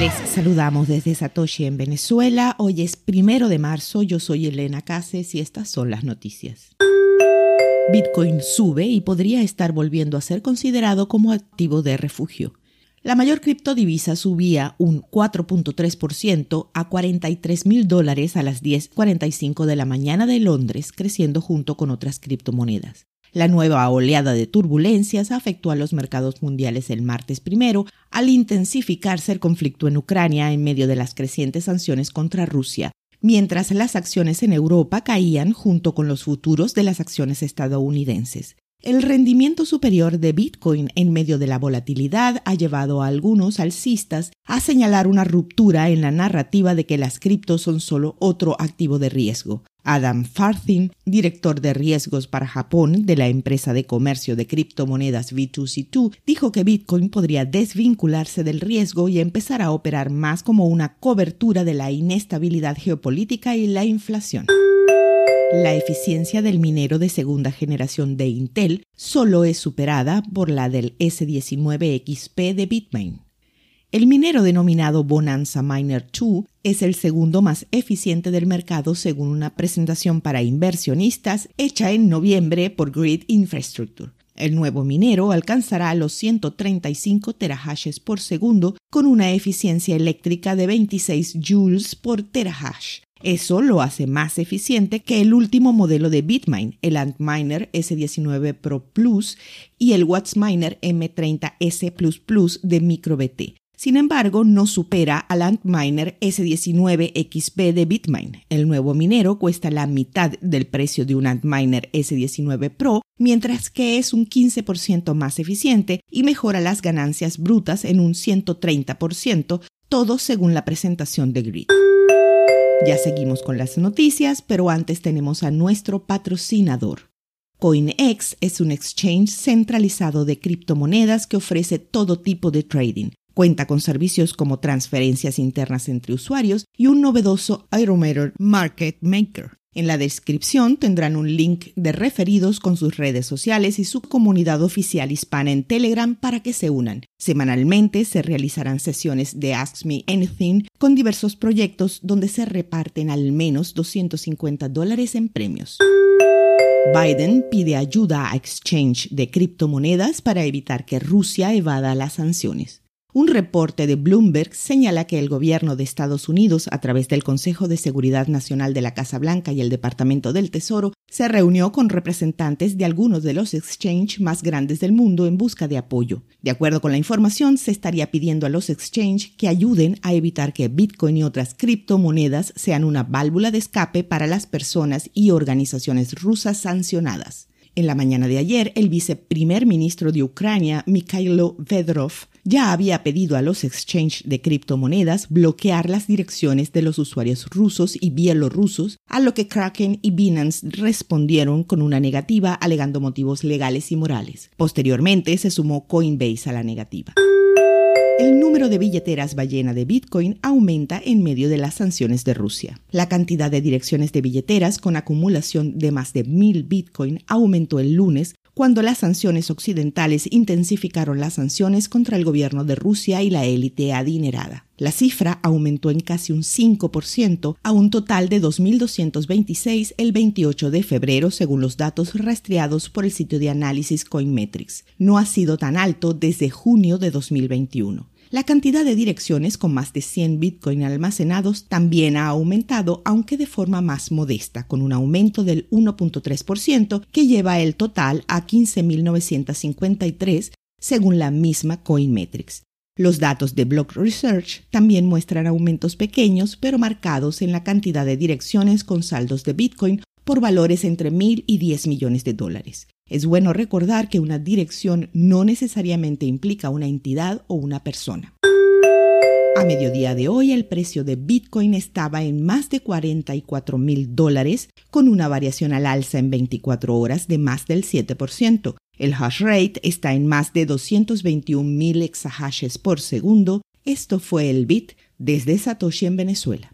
Les saludamos desde Satoshi en Venezuela. Hoy es primero de marzo. Yo soy Elena Cases y estas son las noticias. Bitcoin sube y podría estar volviendo a ser considerado como activo de refugio. La mayor criptodivisa subía un 4.3% a 43 mil dólares a las 10.45 de la mañana de Londres, creciendo junto con otras criptomonedas. La nueva oleada de turbulencias afectó a los mercados mundiales el martes primero al intensificarse el conflicto en Ucrania en medio de las crecientes sanciones contra Rusia, mientras las acciones en Europa caían junto con los futuros de las acciones estadounidenses. El rendimiento superior de Bitcoin en medio de la volatilidad ha llevado a algunos alcistas a señalar una ruptura en la narrativa de que las criptos son solo otro activo de riesgo. Adam Farthing, director de riesgos para Japón de la empresa de comercio de criptomonedas B2C2, dijo que Bitcoin podría desvincularse del riesgo y empezar a operar más como una cobertura de la inestabilidad geopolítica y la inflación. La eficiencia del minero de segunda generación de Intel solo es superada por la del S19XP de Bitmain. El minero denominado Bonanza Miner 2 es el segundo más eficiente del mercado según una presentación para inversionistas hecha en noviembre por Grid Infrastructure. El nuevo minero alcanzará los 135 terahashes por segundo con una eficiencia eléctrica de 26 joules por terahash, eso lo hace más eficiente que el último modelo de Bitmain, el Antminer S19 Pro Plus y el WattsMiner M30S de MicroBT. Sin embargo, no supera al Antminer S19XP de Bitmain. El nuevo minero cuesta la mitad del precio de un Antminer S19 Pro, mientras que es un 15% más eficiente y mejora las ganancias brutas en un 130%, todo según la presentación de Grid. Ya seguimos con las noticias, pero antes tenemos a nuestro patrocinador. CoinEx es un exchange centralizado de criptomonedas que ofrece todo tipo de trading. Cuenta con servicios como transferencias internas entre usuarios y un novedoso Aerometer Market Maker. En la descripción tendrán un link de referidos con sus redes sociales y su comunidad oficial hispana en Telegram para que se unan. Semanalmente se realizarán sesiones de Ask Me Anything con diversos proyectos donde se reparten al menos 250 dólares en premios. Biden pide ayuda a exchange de criptomonedas para evitar que Rusia evada las sanciones. Un reporte de Bloomberg señala que el gobierno de Estados Unidos, a través del Consejo de Seguridad Nacional de la Casa Blanca y el Departamento del Tesoro, se reunió con representantes de algunos de los exchanges más grandes del mundo en busca de apoyo. De acuerdo con la información, se estaría pidiendo a los exchanges que ayuden a evitar que Bitcoin y otras criptomonedas sean una válvula de escape para las personas y organizaciones rusas sancionadas. En la mañana de ayer, el viceprimer ministro de Ucrania, Mikhailo Vedrov, ya había pedido a los exchanges de criptomonedas bloquear las direcciones de los usuarios rusos y bielorrusos, a lo que Kraken y Binance respondieron con una negativa alegando motivos legales y morales. Posteriormente se sumó Coinbase a la negativa. El número de billeteras ballena de Bitcoin aumenta en medio de las sanciones de Rusia. La cantidad de direcciones de billeteras con acumulación de más de mil Bitcoin aumentó el lunes cuando las sanciones occidentales intensificaron las sanciones contra el gobierno de Rusia y la élite adinerada. La cifra aumentó en casi un 5% a un total de 2.226 el 28 de febrero según los datos rastreados por el sitio de análisis Coinmetrics. No ha sido tan alto desde junio de 2021. La cantidad de direcciones con más de 100 Bitcoin almacenados también ha aumentado, aunque de forma más modesta, con un aumento del 1.3% que lleva el total a 15.953 según la misma Coinmetrics. Los datos de Block Research también muestran aumentos pequeños pero marcados en la cantidad de direcciones con saldos de Bitcoin por valores entre mil y 10 millones de dólares. Es bueno recordar que una dirección no necesariamente implica una entidad o una persona. A mediodía de hoy el precio de Bitcoin estaba en más de 44 mil dólares, con una variación al alza en 24 horas de más del 7%. El hash rate está en más de 221 mil exahashes por segundo. Esto fue el Bit desde Satoshi en Venezuela.